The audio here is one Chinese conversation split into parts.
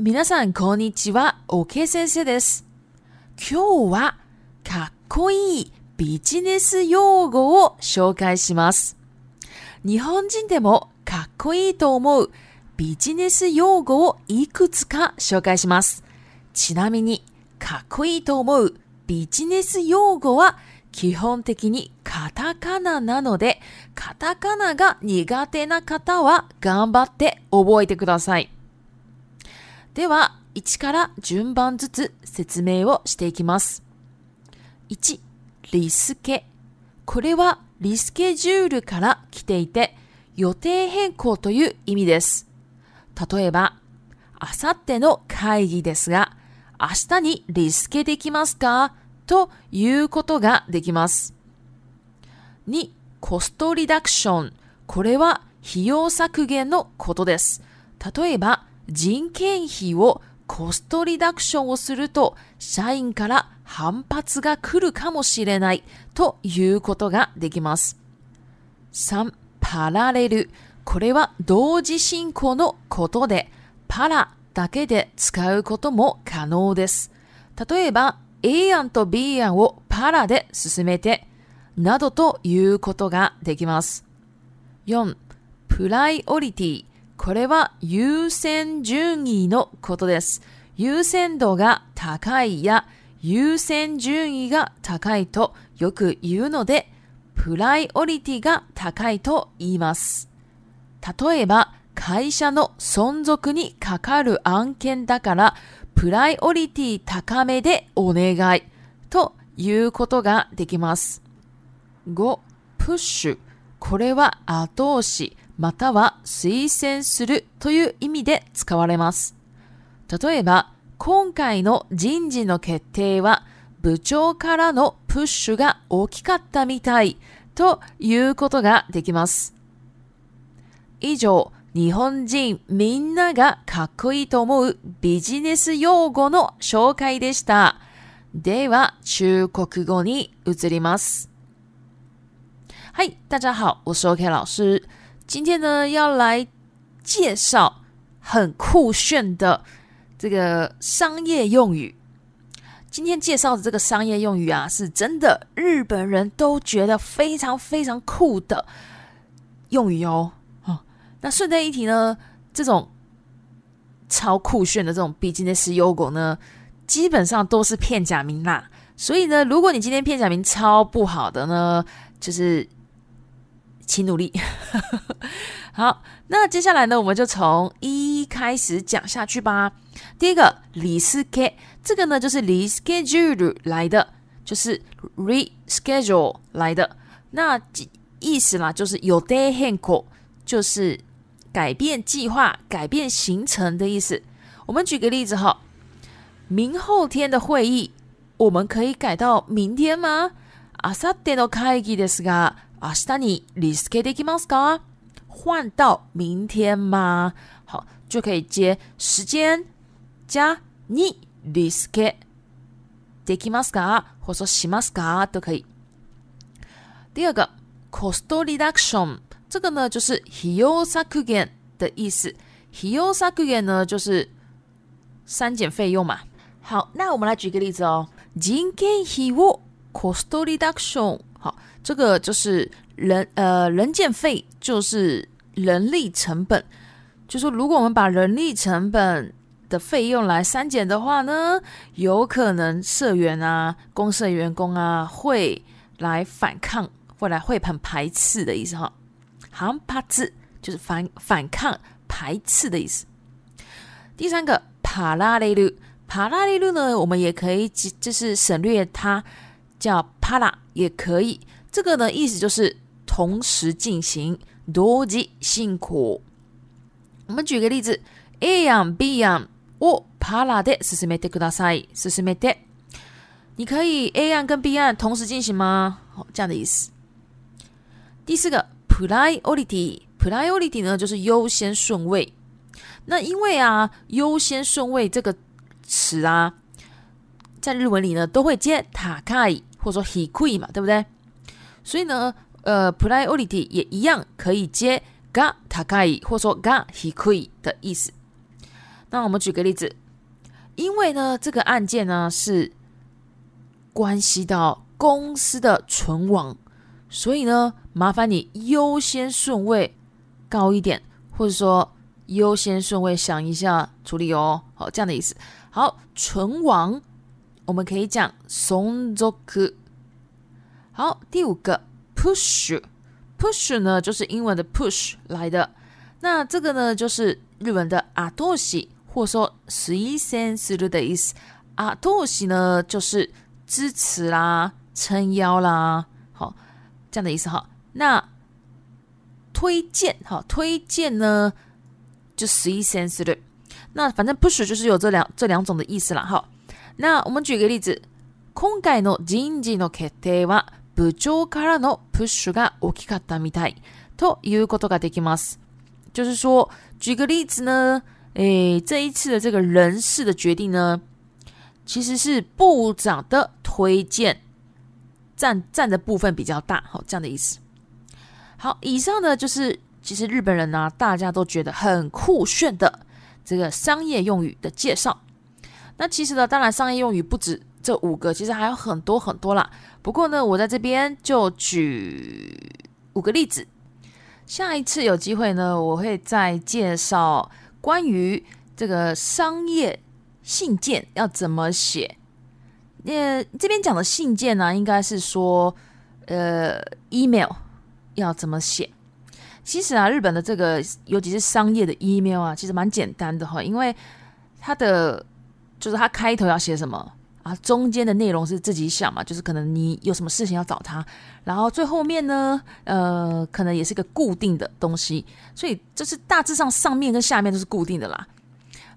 皆さん、こんにちは。オケ先生です。今日は、かっこいいビジネス用語を紹介します。日本人でもかっこいいと思うビジネス用語をいくつか紹介します。ちなみに、かっこいいと思うビジネス用語は基本的にカタカナなので、カタカナが苦手な方は頑張って覚えてください。では、1から順番ずつ説明をしていきます。1、リスケ。これはリスケジュールから来ていて、予定変更という意味です。例えば、あさっての会議ですが、明日にリスケできますかということができます。2、コストリダクション。これは費用削減のことです。例えば、人件費をコストリダクションをすると社員から反発が来るかもしれないということができます。3、パラレル。これは同時進行のことで、パラだけで使うことも可能です。例えば、A 案と B 案をパラで進めて、などということができます。4、プライオリティ。これは優先順位のことです。優先度が高いや優先順位が高いとよく言うので、プライオリティが高いと言います。例えば、会社の存続にかかる案件だから、プライオリティ高めでお願いということができます。5、プッシュ。これは後押し、または推薦するという意味で使われます。例えば、今回の人事の決定は部長からのプッシュが大きかったみたいということができます。以上、日本人みんながかっこいいと思うビジネス用語の紹介でした。では、中国語に移ります。い、大家好，我是 OK 老师。今天呢，要来介绍很酷炫的这个商业用语。今天介绍的这个商业用语啊，是真的日本人都觉得非常非常酷的用语哦。哦，那顺带一提呢，这种超酷炫的这种ビジネス用語呢，基本上都是片假名啦。所以呢，如果你今天片假名超不好的呢，就是。请努力。好，那接下来呢，我们就从一开始讲下去吧。第一个 r e s c h e 这个呢就是 reschedule 来的，就是 reschedule 来的。那意思啦，就是有 day hand l l 就是改变计划、改变行程的意思。我们举个例子哈，明后天的会议，我们可以改到明天吗？Asate no k a k s 啊，したら你できますか？换到明天吗？好，就可以接时间加你できますか、こそしますか都可以。第二个，cost reduction，这个呢就是費用削減的意思。費用削減呢就是删减费用嘛。好，那我们来举一个例子哦，人件費を cost reduction。好，这个就是人呃，人件费就是人力成本，就是如果我们把人力成本的费用来删减的话呢，有可能社员啊、公社员工啊会来反抗，会来会很排斥的意思哈，好怕字就是反反抗排斥的意思。第三个帕拉雷路，帕拉雷路呢，我们也可以就是省略它叫。パラ也可以，这个呢意思就是同时进行、多计辛苦。我们举个例子：A 案、B 案をパラで進めてください。進めて，你可以 A 案跟 B 案同时进行吗？这样的意思。第四个、i o r i t y p r i o r i t y 呢就是优先顺位。那因为啊，优先顺位这个词啊，在日文里呢都会接塔卡。或者说 h e q u i 嘛，对不对？所以呢，呃，“priority” 也一样可以接 “ga takai” 或者说 “ga h e q u i 的意思。那我们举个例子，因为呢这个案件呢是关系到公司的存亡，所以呢麻烦你优先顺位高一点，或者说优先顺位想一下处理哦。好，这样的意思。好，存亡。我们可以讲松竹好，第五个 push，push 呢就是英文的 push 来的。那这个呢就是日文的アドッシ，或者说十一三四六的意思。ア多西呢就是支持啦、撑腰啦，好这样的意思哈。那推荐哈，推荐呢就十一三四六。那反正 push 就是有这两这两种的意思了哈。那我们举个例子，今回の人事の決定は部長からのプッシュが大きかったみたいということができます。就是说，举个例子呢，诶，这一次的这个人事的决定呢，其实是部长的推荐占占的部分比较大，好，这样的意思。好，以上呢就是其实日本人呢大家都觉得很酷炫的这个商业用语的介绍。那其实呢，当然商业用语不止这五个，其实还有很多很多啦。不过呢，我在这边就举五个例子。下一次有机会呢，我会再介绍关于这个商业信件要怎么写。那这边讲的信件呢，应该是说，呃，email 要怎么写。其实啊，日本的这个，尤其是商业的 email 啊，其实蛮简单的哈，因为它的。就是它开头要写什么啊？中间的内容是自己想嘛，就是可能你有什么事情要找他，然后最后面呢，呃，可能也是个固定的东西，所以就是大致上上面跟下面都是固定的啦，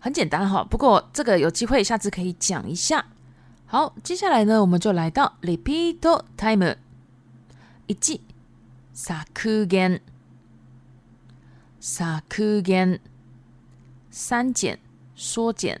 很简单哈。不过这个有机会下次可以讲一下。好，接下来呢，我们就来到 repeat time，一记萨库根。萨 g e 删减缩减。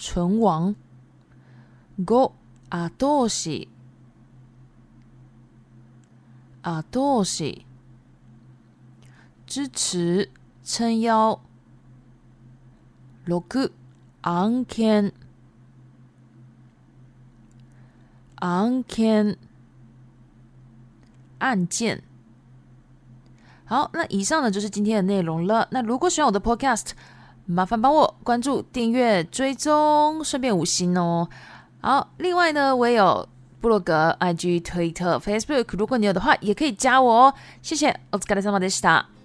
存亡，ごあ多西し、多西支持撑腰，ロッ n アン n ン、n ンケ n 案件。好，那以上呢就是今天的内容了。那如果喜欢我的 podcast，麻烦帮我关注、订阅、追踪，顺便五星哦。好，另外呢，我也有部落格、IG、推特、Facebook，如果你有的话，也可以加我哦。谢谢 o t s u k a r e s m d s h t a